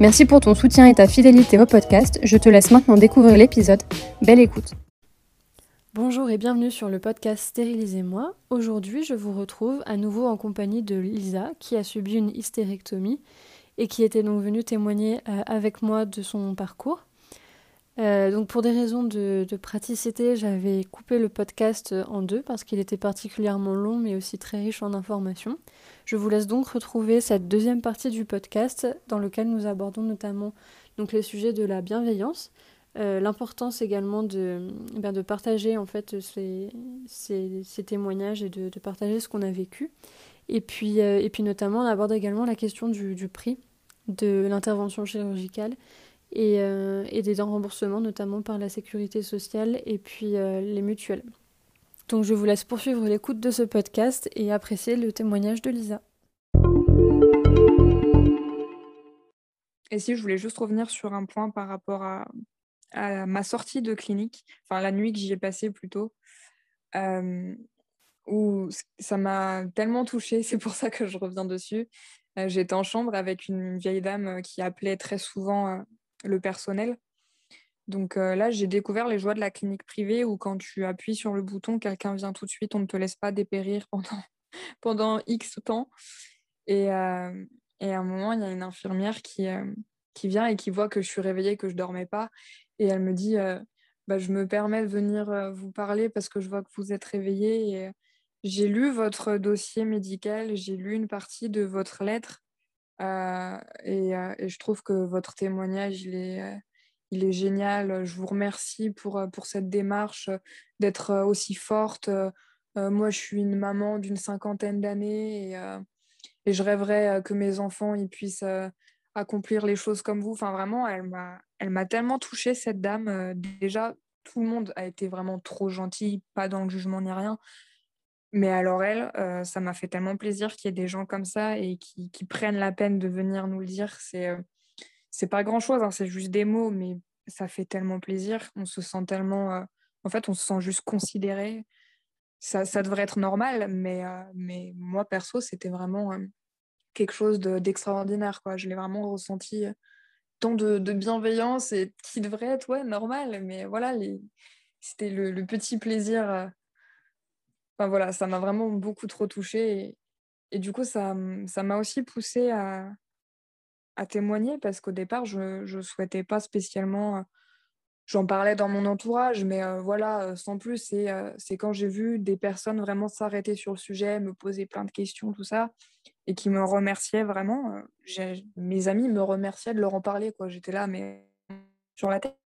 Merci pour ton soutien et ta fidélité au podcast. Je te laisse maintenant découvrir l'épisode. Belle écoute. Bonjour et bienvenue sur le podcast Stérilisez-moi. Aujourd'hui, je vous retrouve à nouveau en compagnie de Lisa qui a subi une hystérectomie et qui était donc venue témoigner euh, avec moi de son parcours. Euh, donc pour des raisons de, praticité, j'avais coupé le podcast en deux parce qu'il était particulièrement long mais aussi très riche en informations. Je vous laisse donc retrouver cette deuxième partie du podcast dans lequel nous abordons notamment donc les sujets de la bienveillance, euh, l'importance également de, ben, de partager en fait ces, témoignages et de, partager ce qu'on a vécu. Et puis, euh, et puis notamment, on aborde également la question du, prix de l'intervention chirurgicale et, euh, et, des remboursements, notamment par la sécurité sociale et puis les mutuelles. Donc je vous laisse poursuivre l'écoute de ce podcast et apprécier le témoignage de Lisa. Et si je voulais juste revenir sur un point par rapport à, ma sortie de clinique, enfin la nuit que j'y ai passée plutôt, euh, où ça m'a tellement touchée, c'est pour ça que je reviens dessus. Euh, j'étais en chambre avec une vieille dame euh, qui appelait très souvent le personnel. Donc là, j'ai découvert les joies de la clinique privée où quand tu appuies sur le bouton, quelqu'un vient tout de suite, on ne te laisse pas dépérir pendant, X temps. Et, et, à un moment, il y a une infirmière qui, qui vient et qui voit que je suis réveillée, que je dormais pas, et elle me dit bah, Je me permets de venir vous parler parce que je vois que vous êtes réveillée. J'ai lu votre dossier médical, j'ai lu une partie de votre lettre. et, et, je trouve que votre témoignage, il est, il est génial. Je vous remercie pour, pour cette démarche d'être aussi forte. moi, je suis une maman d'une cinquantaine d'années et, je rêverais que mes enfants ils puissent accomplir les choses comme vous. Enfin, vraiment, elle m'a, elle m'a tellement touchée, cette dame. Euh, déjà, tout le monde a été vraiment trop gentil, pas dans le jugement ni rien. Mais alors, elle, euh, ça m'a fait tellement plaisir qu'il y ait des gens comme ça et qui, prennent la peine de venir nous le dire. C'est, euh, c'est pas grand-chose, hein, c'est juste des mots, mais ça fait tellement plaisir. On se sent tellement. en fait, on se sent juste considéré. Ça, ça devrait être normal, mais, mais moi, perso, c'était vraiment quelque chose d'extraordinaire. quoi. Je l'ai vraiment ressenti euh, tant de, bienveillance et qui devrait être ouais, normal. Mais voilà, c'était le, petit plaisir. Euh, enfin voilà, ça m'a vraiment beaucoup trop touchée. Et, et du coup, ça m'a aussi poussé à, à témoigner parce qu'au départ, je ne souhaitais pas spécialement euh, j'en parlais dans mon entourage, mais voilà, sans plus, c'est quand j'ai vu des personnes vraiment s'arrêter sur le sujet, me poser plein de questions, tout ça, et qui me remerciaient vraiment. mes amis me remerciaient de leur en parler. J'étais là, mais sur la tête.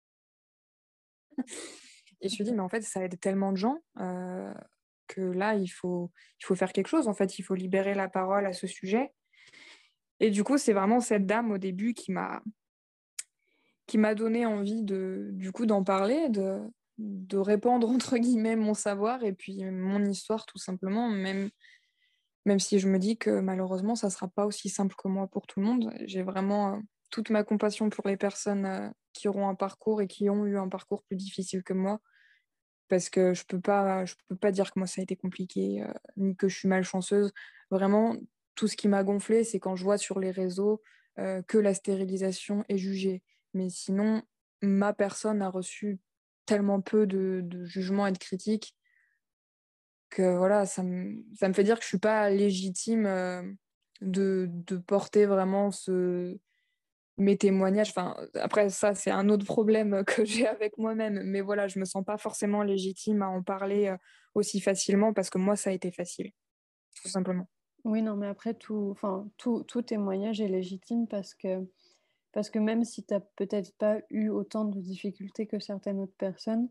et je me suis dit, mais en fait, ça aide tellement de gens que là, il faut, il faut faire quelque chose. En fait, il faut libérer la parole à ce sujet. Et du coup, c'est vraiment cette dame au début qui m'a qui m'a donné envie de, du coup d'en parler, de, de répandre entre guillemets mon savoir et puis mon histoire tout simplement, même, même si je me dis que malheureusement ça sera pas aussi simple que moi pour tout le monde. J'ai vraiment euh, toute ma compassion pour les personnes euh, qui auront un parcours et qui ont eu un parcours plus difficile que moi. Parce que je peux, pas, je peux pas dire que moi ça a été compliqué, euh, ni que je suis malchanceuse. Vraiment, tout ce qui m'a gonflé, c'est quand je vois sur les réseaux que la stérilisation est jugée. Mais sinon, ma personne a reçu tellement peu de, jugements et de critiques que voilà, ça me, fait dire que je ne suis pas légitime euh, de, porter vraiment mes témoignages, enfin, après ça, c'est un autre problème que j'ai avec moi-même, mais voilà, je me sens pas forcément légitime à en parler aussi facilement parce que moi, ça a été facile, tout simplement. Oui, non, mais après, tout, enfin, tout, tout témoignage est légitime parce que, parce que même si tu n'as peut-être pas eu autant de difficultés que certaines autres personnes,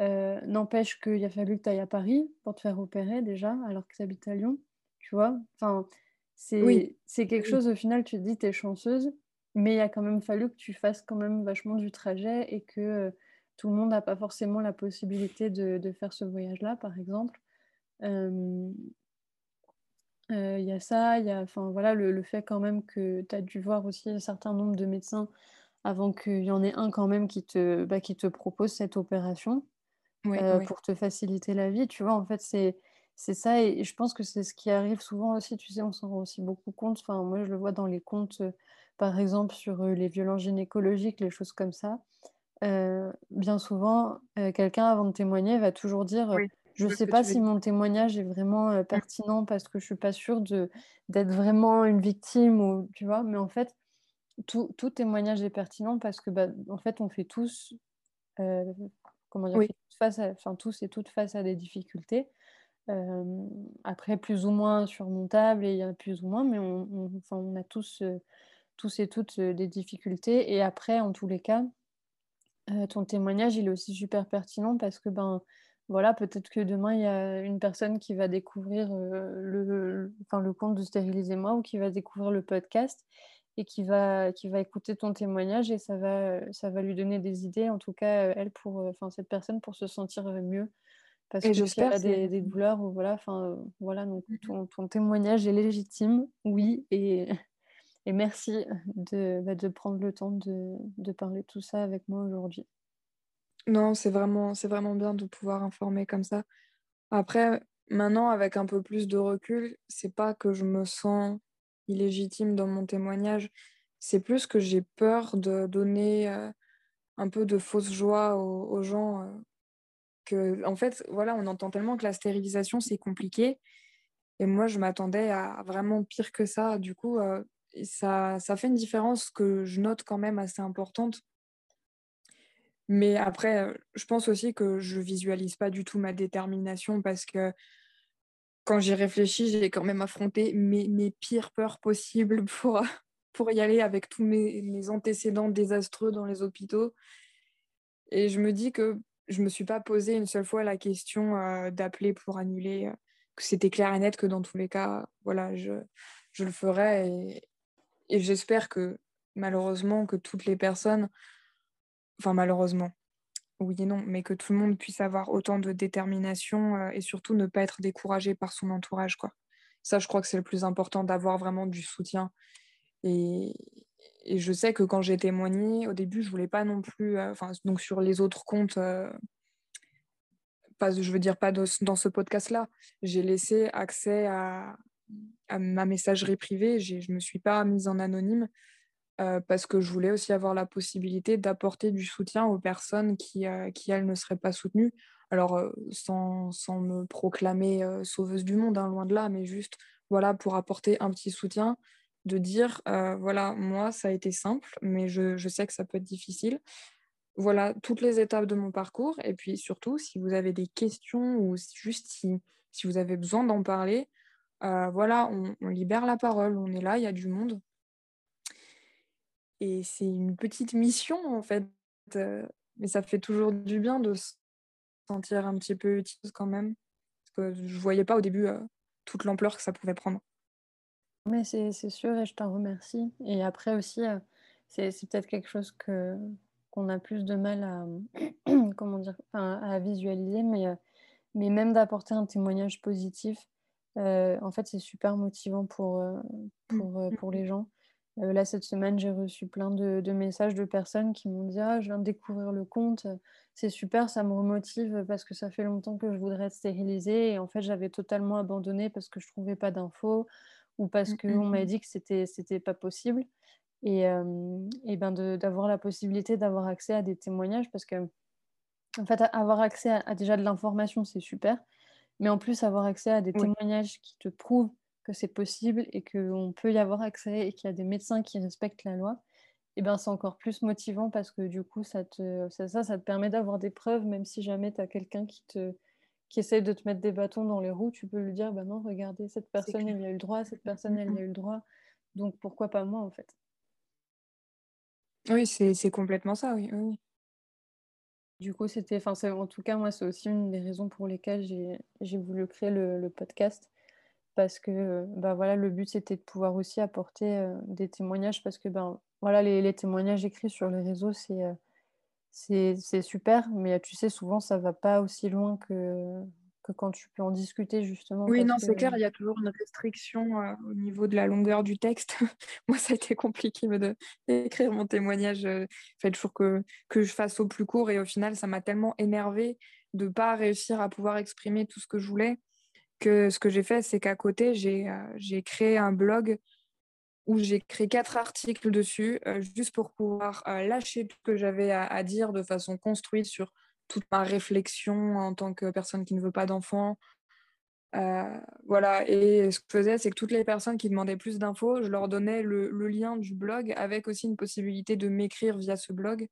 euh, n'empêche qu'il a fallu que tu ailles à Paris pour te faire opérer déjà, alors que tu habites à Lyon, tu vois. Enfin, c'est oui. quelque chose, au final, tu te dis, tu es chanceuse, mais il a quand même fallu que tu fasses quand même vachement du trajet et que euh, tout le monde n'a pas forcément la possibilité de, de faire ce voyage-là, par exemple. Euh, il y a ça, il y a enfin, voilà, le, le, fait quand même que tu as dû voir aussi un certain nombre de médecins avant qu'il y en ait un quand même qui te, bah, qui te propose cette opération pour te faciliter la vie. Tu vois, en fait, c'est c'est ça. Et, je pense que c'est ce qui arrive souvent aussi. Tu sais, on s'en rend aussi beaucoup compte. Enfin, moi, je le vois dans les comptes, par exemple, sur les violences gynécologiques, les choses comme ça. bien souvent, quelqu'un, avant de témoigner, va toujours dire Je ne sais pas si mon témoignage est vraiment mmh. pertinent parce que je ne suis pas sûre d'être vraiment une victime. Ou, tu vois Mais en fait, tout, tout, témoignage est pertinent parce que, bah, en fait, on fait tous comment dire, face enfin, tous et toutes face à des difficultés. après, plus ou moins surmontables, et il y a plus ou moins, mais on, enfin, on a tous, tous et toutes des difficultés. Et après, en tous les cas, ton témoignage, il est aussi super pertinent parce que, ben, voilà, peut-être que demain, il y a une personne qui va découvrir le, enfin, le compte de Stérilisez-moi ou qui va découvrir le podcast et qui va, qui va écouter ton témoignage et ça va, ça va lui donner des idées, en tout cas, euh, elle, pour, euh, enfin, cette personne, pour se sentir euh, mieux. Parce que si elle a des, des, douleurs, ou voilà, enfin, voilà, donc mmh ton, ton, témoignage est légitime, oui, et, et merci de, bah, de prendre le temps de, de parler de tout ça avec moi aujourd'hui. Non, c'est vraiment, c'est vraiment bien de pouvoir informer comme ça. Après, maintenant, avec un peu plus de recul, c'est pas que je me sens illégitime dans mon témoignage. C'est plus que j'ai peur de donner euh, un peu de fausse joie aux, gens. Euh, que, en fait, voilà, on entend tellement que la stérilisation, c'est compliqué. Et moi, je m'attendais à vraiment pire que ça. Du coup, euh, ça, ça fait une différence que je note quand même assez importante. Mais après, je pense aussi que je visualise pas du tout ma détermination parce que quand j'y réfléchis, j'ai quand même affronté mes, mes, pires peurs possibles pour, pour y aller avec tous mes, mes, antécédents désastreux dans les hôpitaux. Et je me dis que je ne me suis pas posé une seule fois la question euh, d'appeler pour annuler, euh, que c'était clair et net que dans tous les cas, voilà, je, je le ferais. Et, et j'espère que malheureusement, que toutes les personnes, enfin malheureusement, oui et non, mais que tout le monde puisse avoir autant de détermination euh, et surtout ne pas être découragé par son entourage. Quoi. Ça, je crois que c'est le plus important, d'avoir vraiment du soutien. Et, je sais que quand j'ai témoigné, au début, je voulais pas non plus, euh, enfin, donc sur les autres comptes, euh, pas, je veux dire pas dans ce podcast-là, j'ai laissé accès à, à ma messagerie privée, je me suis pas mise en anonyme euh, parce que je voulais aussi avoir la possibilité d'apporter du soutien aux personnes qui, euh, qui elles, ne seraient pas soutenues. Alors, euh, sans, sans, me proclamer sauveuse du monde, hein, loin de là, mais juste voilà, pour apporter un petit soutien, de dire, voilà, moi, ça a été simple, mais je, je, sais que ça peut être difficile. Voilà toutes les étapes de mon parcours. Et puis surtout, si vous avez des questions ou juste si, si vous avez besoin d'en parler, voilà, on, on libère la parole, on est là, il y a du monde. Et c'est une petite mission, en fait. Euh, mais ça fait toujours du bien de se sentir un petit peu utile quand même. Parce que je ne voyais pas au début euh, toute l'ampleur que ça pouvait prendre. Mais c'est sûr et je t'en remercie. Et après aussi, euh, c'est peut-être quelque chose que qu'on a plus de mal à, comment dire, à visualiser, mais, mais même d'apporter un témoignage positif, en fait, c'est super motivant pour, pour, mmh. pour les gens. Euh, là, cette semaine, j'ai reçu plein de, messages de personnes qui m'ont dit Ah, je viens de découvrir le compte, c'est super, ça me remotive parce que ça fait longtemps que je voudrais être stérilisée. Et en fait, j'avais totalement abandonné parce que je ne trouvais pas d'infos ou parce mmh, qu'on m'a mmh. dit que c'était c'était pas possible. Et, euh, et ben d'avoir la possibilité d'avoir accès à des témoignages parce que, en fait, avoir accès à, déjà de l'information, c'est super. Mais en plus, avoir accès à des témoignages qui te prouvent que c'est possible et qu'on peut y avoir accès et qu'il y a des médecins qui respectent la loi, et ben c'est encore plus motivant parce que du coup, ça te, ça, ça, ça te permet d'avoir des preuves, même si jamais tu as quelqu'un qui te qui essaye de te mettre des bâtons dans les roues, tu peux lui dire, bah non, regardez, cette personne, elle y a eu le droit, cette personne, elle y a eu le droit, donc pourquoi pas moi, en fait? Oui, c'est complètement ça, oui. oui. Du coup, c'était, enfin, en tout cas, moi, c'est aussi une des raisons pour lesquelles j'ai voulu créer le, le, podcast, parce que, bah voilà, le but, c'était de pouvoir aussi apporter euh, des témoignages, parce que, ben, voilà, les, les, témoignages écrits sur les réseaux, c'est euh, c'est super, mais tu sais, souvent, ça va pas aussi loin que, que quand tu peux en discuter, justement. Oui, non, c'est clair, il y a toujours une restriction euh, au niveau de la longueur du texte. Moi, ça a été compliqué d'écrire mon témoignage. Euh, il fallait toujours que, que je fasse au plus court, et au final, ça m'a tellement énervé de pas réussir à pouvoir exprimer tout ce que je voulais que ce que j'ai fait, c'est qu'à côté, j'ai euh, créé un blog où j'ai créé quatre articles dessus, euh, juste pour pouvoir euh, lâcher tout ce que j'avais à, dire de façon construite sur toute ma réflexion en tant que personne qui ne veut pas d'enfants. Euh, voilà, et ce que je faisais, c'est que toutes les personnes qui demandaient plus d'infos, je leur donnais le, lien du blog avec aussi une possibilité de m'écrire via ce blog.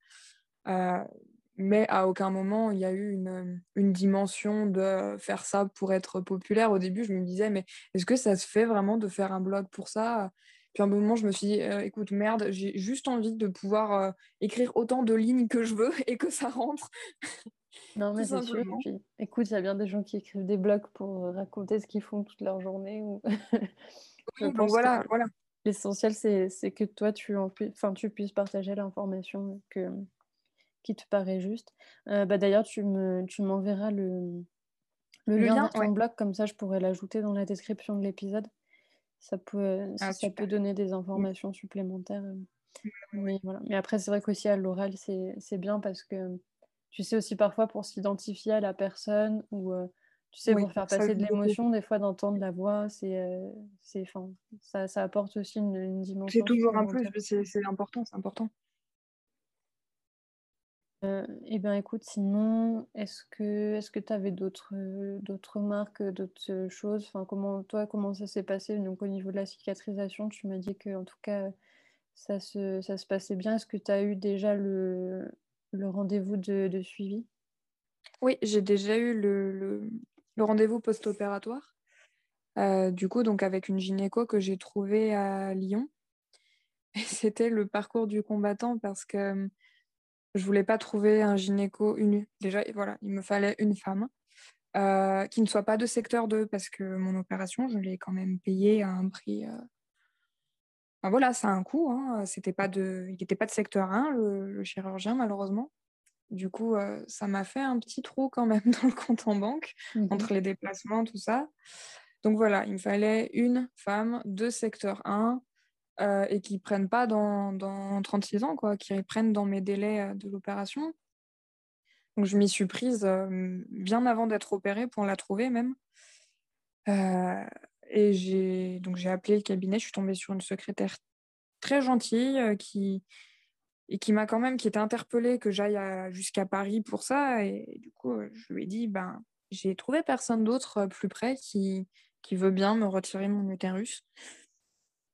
Mais à aucun moment il y a eu une, une, dimension de faire ça pour être populaire. Au début, je me disais, mais est-ce que ça se fait vraiment de faire un blog pour ça? Puis à un moment, je me suis dit, euh, écoute, merde, j'ai juste envie de pouvoir euh, écrire autant de lignes que je veux et que ça rentre. Non, mais c'est sûr. écoute, il y a bien des gens qui écrivent des blogs pour euh, raconter ce qu'ils font toute leur journée. Ou... oui, donc voilà, voilà. L'essentiel, c'est que toi, tu, en enfin, tu puisses partager l'information que... qui te paraît juste. bah, D'ailleurs, tu m'enverras me... tu le, le, lien, de ton blog, comme ça, je pourrais l'ajouter dans la description de l'épisode ça peut, ah, ça peut donner des informations supplémentaires. Euh. Mais, voilà. Mais après, c'est vrai qu'aussi à l'oral, c'est bien parce que tu sais aussi parfois pour s'identifier à la personne ou euh, tu sais, pour faire passer de l'émotion, des fois d'entendre la voix, c'est, euh, ça, ça, apporte aussi une, dimension. C'est toujours un plus, c'est important, c'est important. Euh, eh bien, écoute, sinon, est-ce que que tu avais d'autres d'autres marques, d'autres choses? Enfin, comment toi, comment ça s'est passé? Donc, au niveau de la cicatrisation, tu m'as dit que en tout cas, ça se, ça se passait bien. Est-ce que tu as eu déjà le, le rendez-vous de, suivi? Oui, j'ai déjà eu le, le, rendez-vous post-opératoire. Euh, du coup, donc avec une gynéco que j'ai trouvée à Lyon. C'était le parcours du combattant parce que je voulais pas trouver un gynéco une déjà voilà il me fallait une femme euh, qui ne soit pas de secteur 2 parce que mon opération je l'ai quand même payée à un prix euh, voilà ça a un coût hein. c'était pas de il n'était pas de secteur 1 le, chirurgien malheureusement du coup euh, ça m'a fait un petit trou quand même dans le compte en banque mhm. entre les déplacements tout ça donc voilà il me fallait une femme de secteur 1 euh, et qui prennent pas dans, dans, 36 ans, quoi, qui prennent dans mes délais euh, de l'opération. Donc je m'y suis prise euh, bien avant d'être opérée pour la trouver même. et j'ai donc j'ai appelé le cabinet, je suis tombée sur une secrétaire très gentille qui et qui m'a quand même qui était interpellée que j'aille jusqu'à Paris pour ça et, du coup je lui ai dit ben j'ai trouvé personne d'autre plus près qui qui veut bien me retirer mon utérus.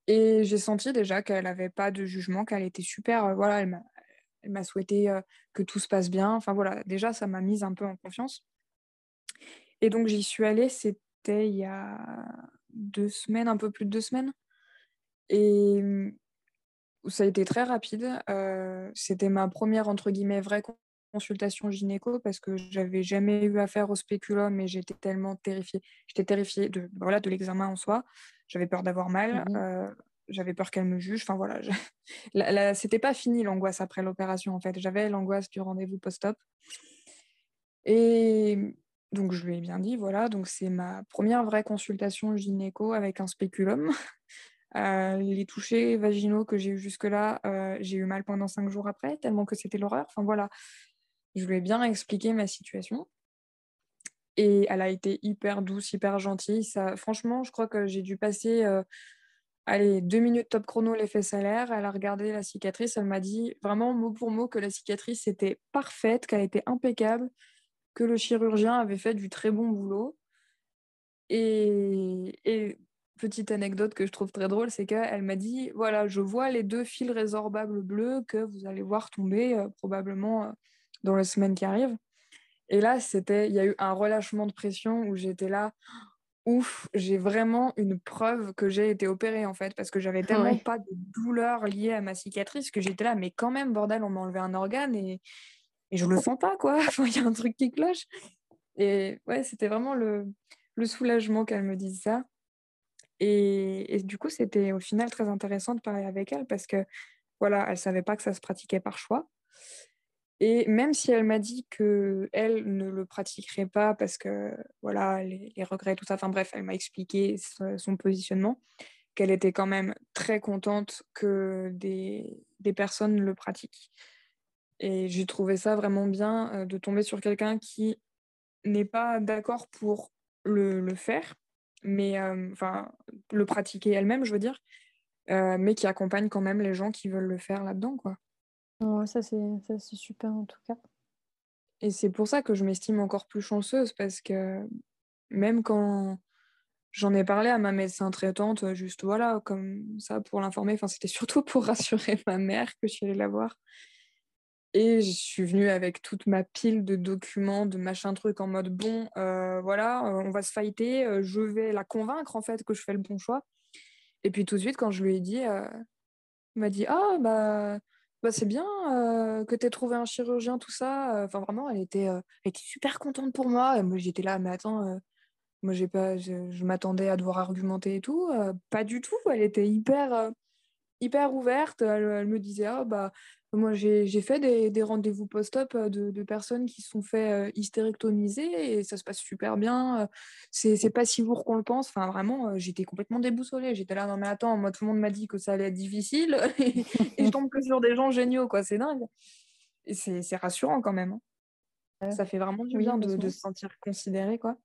Et j'ai senti déjà qu'elle n'avait pas de jugement, qu'elle était super. Voilà, elle m'a souhaité que tout se passe bien. Enfin voilà, déjà, ça m'a mise un peu en confiance. Et donc, j'y suis allée, c'était il y a deux semaines, un peu plus de deux semaines. Et ça a été très rapide. C'était ma première, entre guillemets, vraie consultation gynéco parce que j'avais jamais eu affaire au spéculum et j'étais tellement terrifiée. J'étais terrifiée de, voilà, de l'examen en soi. J'avais peur d'avoir mal. Mhm. Euh, j'avais peur qu'elle me juge. Enfin voilà, c'était pas fini l'angoisse après l'opération en fait. J'avais l'angoisse du rendez-vous post-op. Et donc je lui ai bien dit, voilà, donc c'est ma première vraie consultation gynéco avec un spéculum. Euh, les touchés vaginaux que j'ai eu jusque-là, euh, j'ai eu mal pendant cinq jours après, tellement que c'était l'horreur. Enfin voilà, je lui ai bien expliqué ma situation. Et elle a été hyper douce, hyper gentille. Ça, franchement, je crois que j'ai dû passer euh, deux minutes top chrono l'effet salaire. Elle a regardé la cicatrice. Elle m'a dit vraiment mot pour mot que la cicatrice était parfaite, qu'elle était impeccable, que le chirurgien avait fait du très bon boulot. Et, et petite anecdote que je trouve très drôle, c'est qu'elle m'a dit voilà, je vois les deux fils résorbables bleus que vous allez voir tomber euh, probablement euh, dans les semaines qui arrivent. Et là, c'était, il y a eu un relâchement de pression où j'étais là, ouf, j'ai vraiment une preuve que j'ai été opérée en fait, parce que j'avais tellement pas de douleur liée à ma cicatrice que j'étais là, mais quand même, bordel, on m'a enlevé un organe et, et je le sens pas quoi. il y a un truc qui cloche. Et ouais, c'était vraiment le, le soulagement qu'elle me dise ça. Et, du coup, c'était au final très intéressant de parler avec elle parce que, voilà, elle savait pas que ça se pratiquait par choix. Et même si elle m'a dit que elle ne le pratiquerait pas parce que, voilà, les, regrets, tout ça, enfin bref, elle m'a expliqué son, positionnement, qu'elle était quand même très contente que des, des personnes le pratiquent. Et j'ai trouvé ça vraiment bien euh, de tomber sur quelqu'un qui n'est pas d'accord pour le, le faire, mais euh, enfin le pratiquer elle-même, je veux dire, euh, mais qui accompagne quand même les gens qui veulent le faire là-dedans, quoi. Ça c'est super en tout cas. Et c'est pour ça que je m'estime encore plus chanceuse parce que même quand j'en ai parlé à ma médecin traitante, juste voilà, comme ça pour l'informer, enfin c'était surtout pour rassurer ma mère que je suis allée la voir. Et je suis venue avec toute ma pile de documents, de machin truc en mode bon, euh, voilà, euh, on va se fighter, euh, je vais la convaincre en fait que je fais le bon choix. Et puis tout de suite, quand je lui ai dit, elle m'a dit Ah, bah, bah c'est bien que tu aies trouvé un chirurgien, tout ça. Enfin, vraiment, elle était, était super contente pour moi. Moi, j'étais là, mais attends, moi, j'ai pas, je, m'attendais à devoir argumenter et tout. pas du tout. Elle était hyper hyper ouverte. Elle, me disait, ah, bah, moi, j'ai fait des, des rendez-vous post-op euh, de, de, personnes qui se sont fait euh, hystérectomiser et ça se passe super bien. Euh, c'est pas si lourd qu'on le pense. Enfin, vraiment, j'étais complètement déboussolée. J'étais là, non, mais attends, moi, tout le monde m'a dit que ça allait être difficile et, je tombe que sur des gens géniaux, quoi. C'est dingue. Et c'est rassurant quand même. Hein. Ça fait vraiment du bien de, de, se sentir considéré, quoi.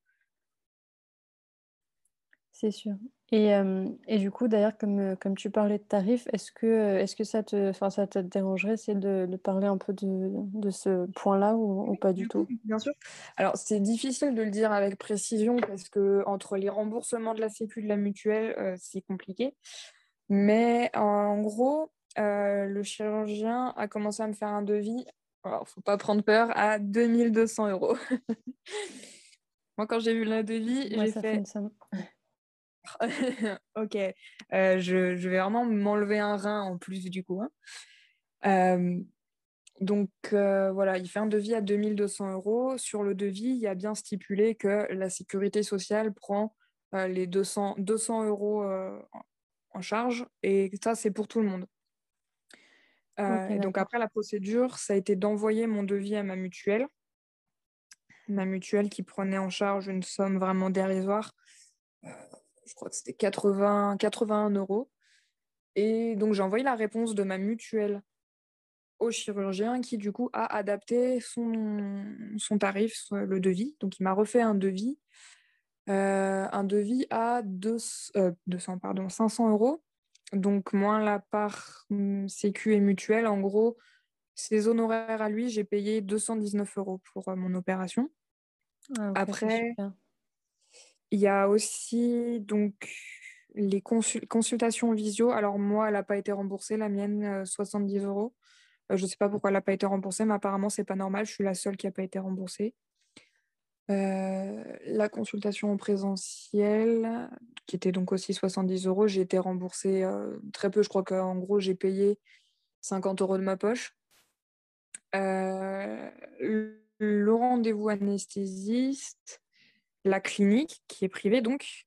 C'est sûr. Et, euh, et, du coup, d'ailleurs, comme, euh, comme tu parlais de tarifs, est-ce que, euh, que ça, te, ça te dérangerait c'est de, de, parler un peu de, de ce point-là ou, pas du tout? Bien sûr. Alors, c'est difficile de le dire avec précision parce que entre les remboursements de la Sécu et de la mutuelle, c'est compliqué. Mais en gros, le chirurgien a commencé à me faire un devis, alors faut pas prendre peur, à 2200 euros. Moi, quand j'ai vu le devis, j'ai fait... ok, euh, je, je, vais vraiment m'enlever un rein en plus du coup. Hein. Euh, donc euh, voilà, il fait un devis à 2200 euros. Sur le devis, il y a bien stipulé que la sécurité sociale prend les 200, 200 euros en charge et ça, c'est pour tout le monde. et donc après la procédure, ça a été d'envoyer mon devis à ma mutuelle. Ma mutuelle qui prenait en charge une somme vraiment dérisoire je crois que c'était 80, 81 euros. Et donc j'ai envoyé la réponse de ma mutuelle au chirurgien qui du coup a adapté son, son tarif, le devis. Donc il m'a refait un devis, euh, un devis à 200, euh, pardon, 500 euros. Donc moins la part hum, sécu et mutuelle, en gros, ses honoraires à lui, j'ai payé 219 euros pour euh, mon opération. Ah, Après, il y a aussi donc les consultations visio. Alors moi, elle n'a pas été remboursée, la mienne, 70 euh, euros. Euh, je ne sais pas pourquoi elle n'a pas été remboursée, mais apparemment, c'est pas normal. Je suis la seule qui n'a pas été remboursée. Euh, la consultation en présentiel, qui était donc aussi 70 euros, j'ai été remboursée très peu. Je crois qu'en gros, j'ai payé 50 euros de ma poche. le rendez-vous anesthésiste, la clinique, qui est privée donc,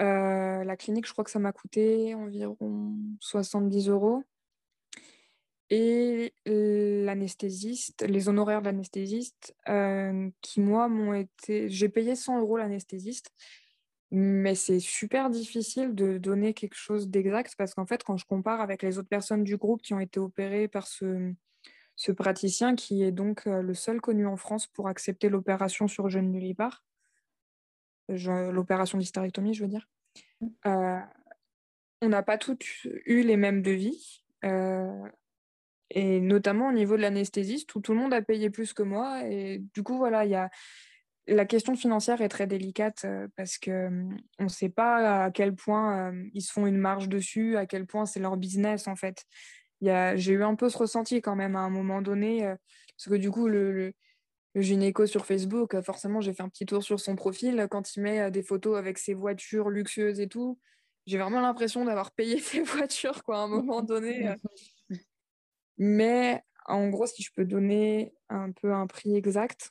euh, la clinique, je crois que ça m'a coûté environ 70 euros. Et l'anesthésiste, les honoraires de l'anesthésiste, euh, qui moi m'ont été. J'ai payé 100 euros l'anesthésiste, mais c'est super difficile de donner quelque chose d'exact parce qu'en fait, quand je compare avec les autres personnes du groupe qui ont été opérées par ce, ce praticien, qui est donc euh, le seul connu en France pour accepter l'opération sur jeune nullipare, l'opération d'hystérectomie, je veux dire. Mm. Euh, on n'a pas toutes eu les mêmes devis. Euh, et notamment au niveau de l'anesthésiste, où tout le monde a payé plus que moi. Et du coup, voilà, il y a la question financière est très délicate parce que on ne sait pas à quel point ils se font une marge dessus, à quel point c'est leur business en fait. J'ai eu un peu ce ressenti quand même à un moment donné, parce que du coup, le, le, le gynéco sur Facebook, forcément, j'ai fait un petit tour sur son profil. Quand il met des photos avec ses voitures luxueuses et tout, j'ai vraiment l'impression d'avoir payé ses voitures quoi, à un moment donné. Mais en gros, si je peux donner un peu un prix exact,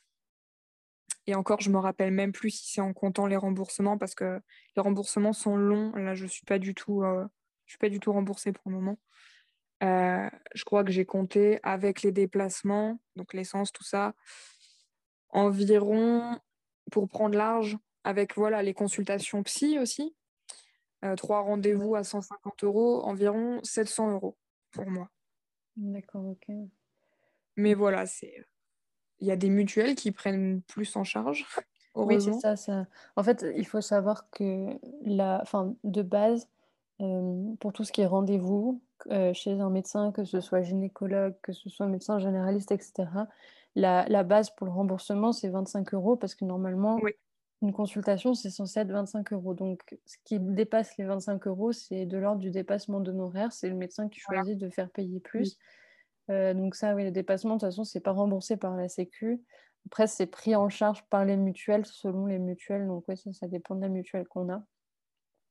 et encore, je me rappelle même plus si c'est en comptant les remboursements parce que les remboursements sont longs. Là, je suis euh, suis pas du tout remboursée pour le moment. Euh, je crois que j'ai compté avec les déplacements, donc l'essence, tout ça, environ pour prendre large, avec voilà les consultations psy aussi, euh, trois rendez-vous à 150 euros, environ 700 euros pour moi. D'accord, ok. Mais voilà, c'est il y a des mutuelles qui prennent plus en charge. Oui, c'est ça, ça, En fait, il faut savoir que la, enfin, de base, euh, pour tout ce qui est rendez-vous euh, chez un médecin, que ce soit gynécologue, que ce soit médecin généraliste, etc., la, la base pour le remboursement, c'est 25 euros parce que normalement, une consultation, c'est censé être 25 euros. Donc, ce qui dépasse les 25 euros, c'est de l'ordre du dépassement d'honoraires. C'est le médecin qui choisit de faire payer plus. Euh, donc ça, oui, le dépassement, de toute façon, c'est pas remboursé par la Sécu. Après, c'est pris en charge par les mutuelles, selon les mutuelles. Donc oui, ça, ça dépend de la mutuelle qu'on a.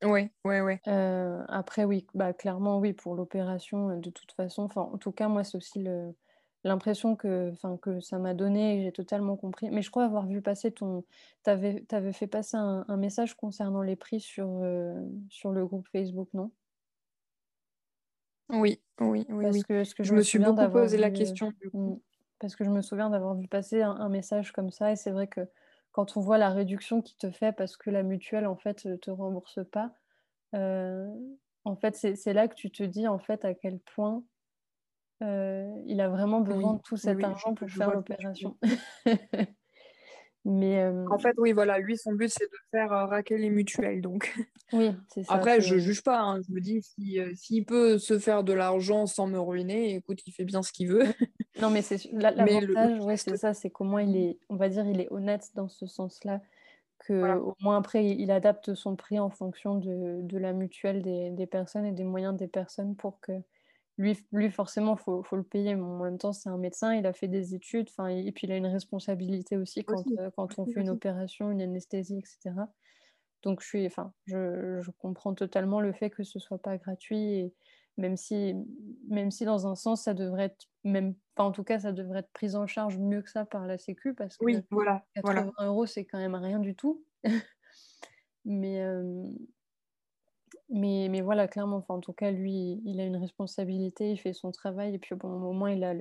Oui, oui, oui. Euh, après, oui, bah, clairement, oui, pour l'opération, euh, de toute façon. En tout cas, moi, c'est aussi l'impression que, que ça m'a donné et j'ai totalement compris. Mais je crois avoir vu passer ton... Tu avais, avais, fait passer un, message concernant les prix sur, sur le groupe Facebook, non? Oui, oui, oui. Parce que, ce que je, me, suis beaucoup posé la question. Mm. Parce que je me souviens d'avoir vu passer un, message comme ça, et c'est vrai que quand on voit la réduction qui te fait parce que la mutuelle en fait ne te rembourse pas, euh, en fait c'est là que tu te dis en fait à quel point euh, il a vraiment besoin de tout cet argent pour faire l'opération. Mais euh, En fait, oui, voilà, lui, son but, c'est de faire euh, raquer les mutuelles. Donc. Oui, c'est ça. Après, je juge pas. Hein. Je me dis, s'il peut se faire de l'argent sans me ruiner, écoute, il fait bien ce qu'il veut. non, mais c'est l'avantage, ouais, c'est ça, c'est comment il est, on va dire, il est honnête dans ce sens-là. Que au moins après, il adapte son prix en fonction de, de la mutuelle des, des, personnes et des moyens des personnes pour que lui, lui forcément, il faut, faut, le payer. Mais en même temps, c'est un médecin, il a fait des études, et puis il a une responsabilité aussi quand, euh, quand on fait une opération, une anesthésie, etc. Donc, je, suis, je, je, comprends totalement le fait que ce soit pas gratuit, et même si, même si dans un sens, ça devrait être, même, en tout cas, ça devrait être pris en charge mieux que ça par la Sécu, parce que oui, voilà, 80 euros, c'est quand même rien du tout. mais, euh, mais, mais voilà, clairement, enfin, en tout cas, lui, il a une responsabilité, il fait son travail, et puis au moment, il a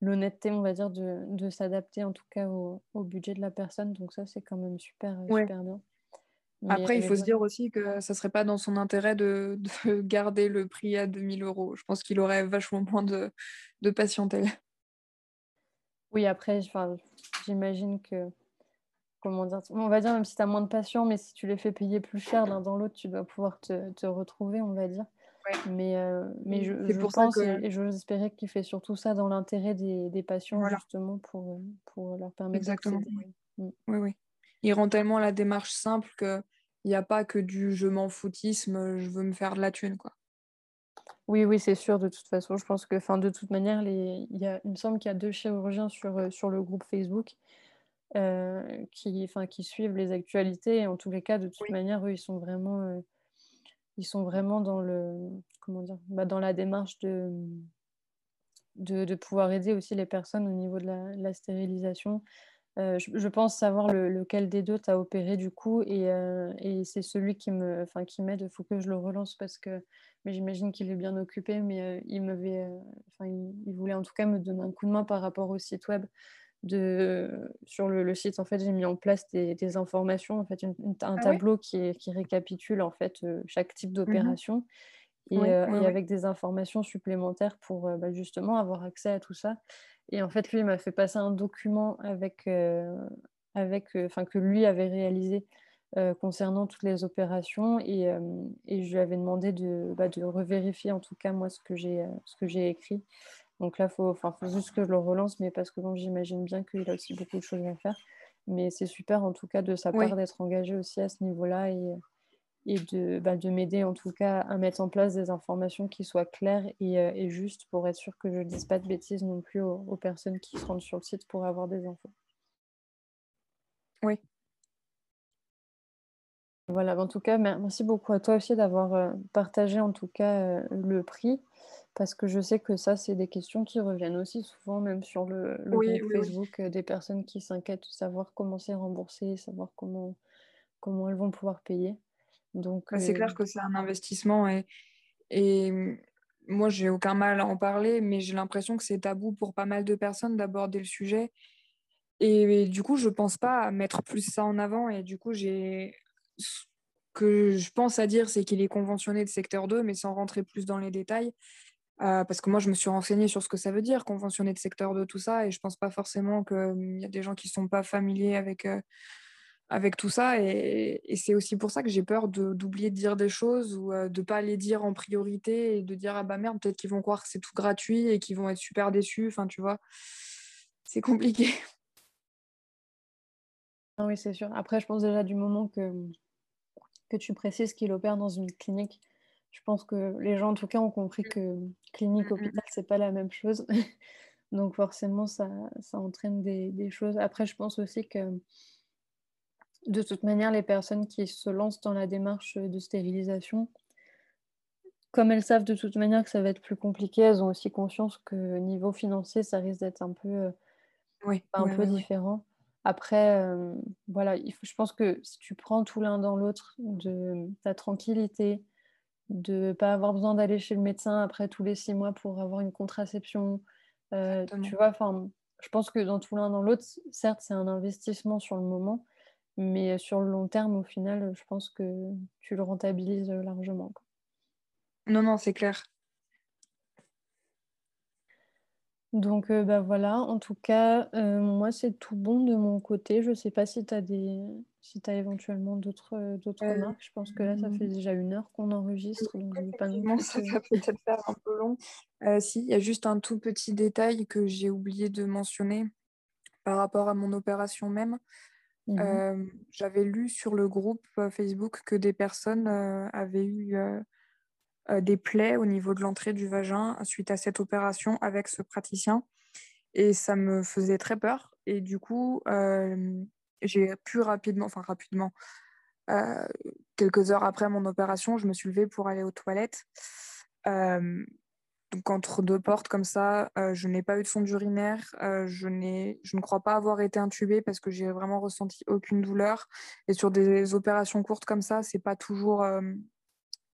l'honnêteté, on va dire, de, de s'adapter en tout cas au, au, budget de la personne. Donc ça, c'est quand même super, super bien. Après, il faut se dire aussi que ça serait pas dans son intérêt de, de garder le prix à 2000 euros. Je pense qu'il aurait vachement moins de, de patientèle. Oui, après, j'imagine que comment dire, on va dire même si tu as moins de patients, mais si tu les fais payer plus cher l'un dans l'autre, tu dois pouvoir te, te, retrouver, on va dire. Mais, euh, mais je, je pour pense que... et, je j'ose espérer qu'il fait surtout ça dans l'intérêt des, des, patients, justement, pour, pour leur permettre Exactement. Oui. Mm. oui, oui. Il rend tellement la démarche simple qu'il n'y a pas que du je m'en foutisme, je veux me faire de la thune, quoi. Oui, oui, c'est sûr, de toute façon. Je pense que, fin, de toute manière, les... il, y a... il me semble qu'il y a deux chirurgiens sur, euh, sur le groupe Facebook. Euh, qui, qui suivent les actualités. Et en tous les cas, de toute manière, eux, ils sont vraiment, euh, ils sont vraiment dans, le, comment dire, bah, dans la démarche de, de, de, pouvoir aider aussi les personnes au niveau de la, la stérilisation. Euh, je, je, pense savoir le, lequel des deux t'as opéré du coup. Et, et c'est celui qui me enfin qui m'aide. Il faut que je le relance parce que mais j'imagine qu'il est bien occupé. Mais il enfin il, il, voulait en tout cas me donner un coup de main par rapport au site web de, sur le, site, en fait, j'ai mis en place des, informations, en fait, un ah tableau qui, qui, récapitule en fait euh, chaque type d'opération et, euh, avec des informations supplémentaires pour euh, bah, justement avoir accès à tout ça. Et en fait, lui, il m'a fait passer un document avec, avec, enfin, que lui avait réalisé concernant toutes les opérations et, et, je lui avais demandé de, bah, de revérifier en tout cas moi ce que j'ai écrit donc là, il faut, faut juste que je le relance, mais parce que bon, j'imagine bien qu'il a aussi beaucoup de choses à faire. Mais c'est super en tout cas de sa part d'être engagé aussi à ce niveau-là et, et de, bah, de m'aider en tout cas à mettre en place des informations qui soient claires et, euh, et justes pour être sûr que je ne dise pas de bêtises non plus aux, aux, personnes qui se rendent sur le site pour avoir des infos. Oui. Voilà, en tout cas, merci beaucoup à toi aussi d'avoir euh, partagé en tout cas euh, le prix, parce que je sais que ça, c'est des questions qui reviennent aussi souvent, même sur le, le oui, groupe oui, Facebook, oui. des personnes qui s'inquiètent de savoir comment c'est remboursé, savoir comment, comment elles vont pouvoir payer. Donc, bah, c'est euh... clair que c'est un investissement et, et moi, j'ai aucun mal à en parler, mais j'ai l'impression que c'est tabou pour pas mal de personnes d'aborder le sujet. Et, et, du coup, je pense pas à mettre plus ça en avant. Et du coup, j'ai que je pense à dire, c'est qu'il est conventionné de secteur 2, mais sans rentrer plus dans les détails. Euh, parce que moi, je me suis renseignée sur ce que ça veut dire, conventionné de secteur 2, tout ça, et je pense pas forcément qu'il y a des gens qui sont pas familiers avec, euh, avec tout ça. Et, c'est aussi pour ça que j'ai peur d'oublier de, dire des choses ou euh, de pas les dire en priorité et de dire, ah bah merde, peut-être qu'ils vont croire que c'est tout gratuit et qu'ils vont être super déçus. Enfin, tu vois, c'est compliqué. Ah oui, c'est sûr. Après, je pense déjà du moment que, que tu précises qu'il opère dans une clinique, je pense que les gens, en tout cas, ont compris que clinique, hôpital, c'est pas la même chose. Donc, forcément, ça, ça entraîne des, des, choses. Après, je pense aussi que de toute manière, les personnes qui se lancent dans la démarche de stérilisation, comme elles savent de toute manière que ça va être plus compliqué, elles ont aussi conscience que niveau financier, ça risque d'être un peu, oui, un peu différent. Après, euh, voilà, il faut, je pense que si tu prends tout l'un dans l'autre, de ta tranquillité, de ne pas avoir besoin d'aller chez le médecin après tous les six mois pour avoir une contraception, euh, tu vois, enfin, je pense que dans tout l'un dans l'autre, certes, c'est un investissement sur le moment, mais sur le long terme, au final, je pense que tu le rentabilises largement. Quoi. Non, non, c'est clair. Donc, euh, bah voilà, en tout cas, euh, moi, c'est tout bon de mon côté. Je ne sais pas si tu as, des... si as éventuellement d'autres euh, remarques. Je pense que là, ça fait déjà une heure qu'on enregistre. Donc, je pas non plus ça va peut-être faire un peu long. si, il y a juste un tout petit détail que j'ai oublié de mentionner par rapport à mon opération même. Mmh. J'avais lu sur le groupe Facebook que des personnes avaient eu des plaies au niveau de l'entrée du vagin suite à cette opération avec ce praticien. Et ça me faisait très peur. Et du coup, j'ai pu rapidement, enfin rapidement, quelques heures après mon opération, je me suis levée pour aller aux toilettes. Donc entre deux portes comme ça, euh, je n'ai pas eu de sonde urinaire, euh, je, je ne crois pas avoir été intubée parce que j'ai vraiment ressenti aucune douleur. Et sur des opérations courtes comme ça, c'est pas toujours, euh,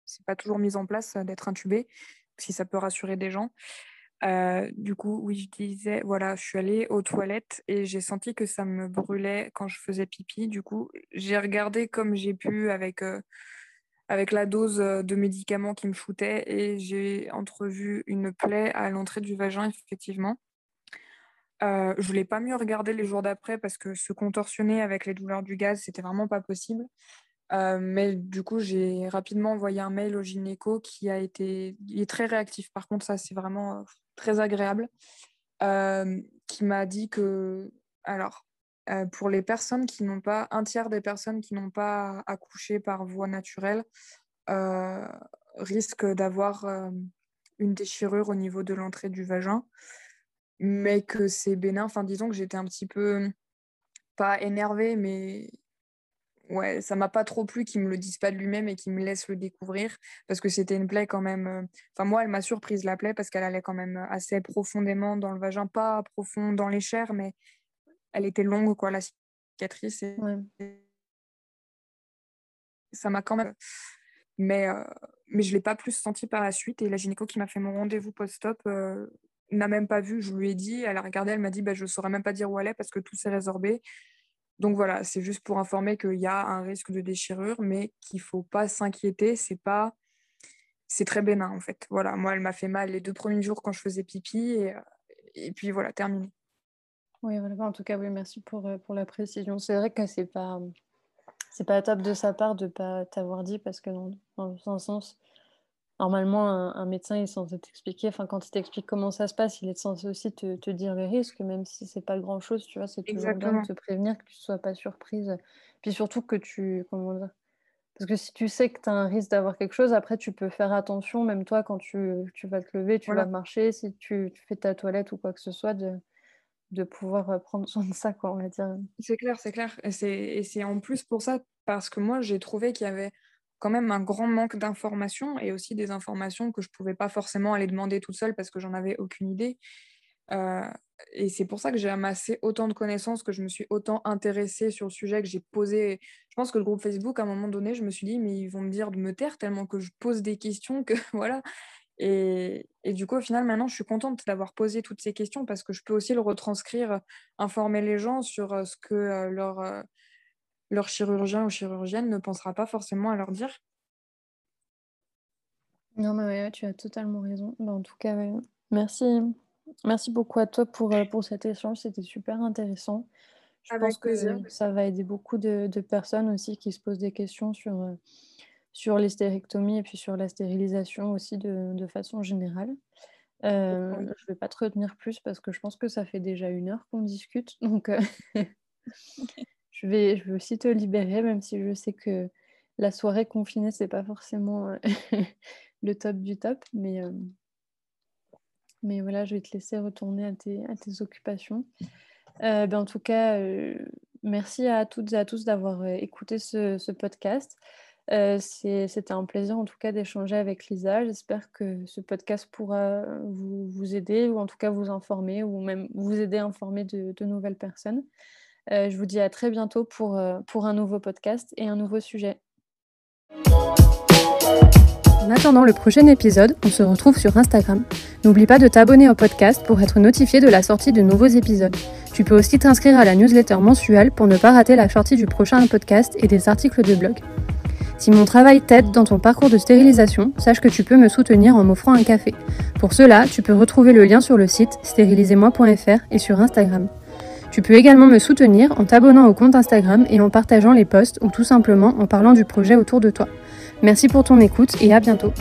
c'est pas toujours mis en place d'être intubée, si ça peut rassurer des gens. du coup, oui, je disais, voilà, je suis allée aux toilettes et j'ai senti que ça me brûlait quand je faisais pipi. Du coup, j'ai regardé comme j'ai pu avec avec la dose de médicaments qui me shootaient et j'ai entrevu une plaie à l'entrée du vagin, effectivement. Euh, je ne l'ai pas mieux regardé les jours d'après parce que se contorsionner avec les douleurs du gaz, c'était vraiment pas possible. Euh, mais du coup, j'ai rapidement envoyé un mail au gynéco qui a été. Il est très réactif, par contre, ça, c'est vraiment très agréable. Euh, qui m'a dit que. Alors, euh, pour les personnes qui n'ont pas, un tiers des personnes qui n'ont pas accouché par voie naturelle euh, risquent d'avoir euh, une déchirure au niveau de l'entrée du vagin, mais que c'est bénin. Enfin, disons que j'étais un petit peu, pas énervée, mais ouais, ça m'a pas trop plu qu'ils me le disent pas de lui-même et qu'ils me laissent le découvrir, parce que c'était une plaie quand même. Enfin, moi, elle m'a surprise la plaie parce qu'elle allait quand même assez profondément dans le vagin, pas profond dans les chairs, mais elle était longue, quoi, la cicatrice. Et... Ouais. Ça m'a quand même. Mais, euh, mais je ne l'ai pas plus senti par la suite. Et la gynéco qui m'a fait mon rendez-vous post-op euh, n'a même pas vu. Je lui ai dit, elle a regardé, elle m'a dit bah, Je ne saurais même pas dire où elle est parce que tout s'est résorbé. Donc voilà, c'est juste pour informer qu'il y a un risque de déchirure, mais qu'il ne faut pas s'inquiéter. C'est pas. C'est très bénin en fait. Voilà, moi, elle m'a fait mal les deux premiers jours quand je faisais pipi. Et, euh, et puis voilà, terminé. Oui, voilà. en tout cas, oui, merci pour, pour la précision. C'est vrai que c'est pas, c'est pas top de sa part de pas t'avoir dit parce que dans, dans un sens, normalement, un, médecin est censé t'expliquer, enfin, quand il t'explique comment ça se passe, il est censé aussi te, te dire les risques, même si c'est pas grand chose, tu vois, c'est toujours bien de te prévenir que tu sois pas surprise. Puis surtout que tu, comment dire, parce que si tu sais que tu as un risque d'avoir quelque chose, après tu peux faire attention, même toi, quand tu, tu vas te lever, tu vas marcher, si tu, tu, fais ta toilette ou quoi que ce soit, de, de pouvoir euh, prendre soin de ça, quoi, on va dire. C'est clair, c'est clair. Et c'est en plus pour ça, parce que moi, j'ai trouvé qu'il y avait quand même un grand manque d'informations et aussi des informations que je pouvais pas forcément aller demander toute seule parce que j'en avais aucune idée. Euh, et c'est pour ça que j'ai amassé autant de connaissances, que je me suis autant intéressée sur le sujet, que j'ai posé. Je pense que le groupe Facebook, à un moment donné, je me suis dit, mais ils vont me dire de me taire tellement que je pose des questions que voilà. Et, et du coup, au final, maintenant, je suis contente d'avoir posé toutes ces questions parce que je peux aussi le retranscrire, informer les gens sur euh, ce que euh, leur, leur chirurgien ou chirurgienne ne pensera pas forcément à leur dire. Non, mais ouais, tu as totalement raison. Bah, en tout cas, merci. Merci beaucoup à toi pour, euh, pour cet échange. C'était super intéressant. Je pense que ça va aider beaucoup de, personnes aussi qui se posent des questions sur, euh, sur l'hystérectomie et puis sur la stérilisation aussi de, façon générale. Euh, je ne vais pas te retenir plus parce que je pense que ça fait déjà une heure qu'on discute. Donc, je, vais, je vais aussi te libérer, même si je sais que la soirée confinée, c'est pas forcément le top du top. Mais, mais voilà, je vais te laisser retourner à tes, occupations. Euh, ben, en tout cas, euh, merci à toutes et à tous d'avoir euh, écouté ce, podcast. C'était un plaisir en tout cas d'échanger avec Lisa. J'espère que ce podcast pourra vous, aider ou en tout cas vous informer ou même vous aider à informer de nouvelles personnes. Je vous dis à très bientôt pour, pour un nouveau podcast et un nouveau sujet. En attendant le prochain épisode, on se retrouve sur Instagram. N'oublie pas de t'abonner au podcast pour être notifié de la sortie de nouveaux épisodes. Tu peux aussi t'inscrire à la newsletter mensuelle pour ne pas rater la sortie du prochain podcast et des articles de blog. Si mon travail t'aide dans ton parcours de stérilisation, sache que tu peux me soutenir en m'offrant un café. Pour cela, tu peux retrouver le lien sur le site stérilisez-moi.fr et sur Instagram. Tu peux également me soutenir en t'abonnant au compte Instagram et en partageant les posts ou tout simplement en parlant du projet autour de toi. Merci pour ton écoute et à bientôt.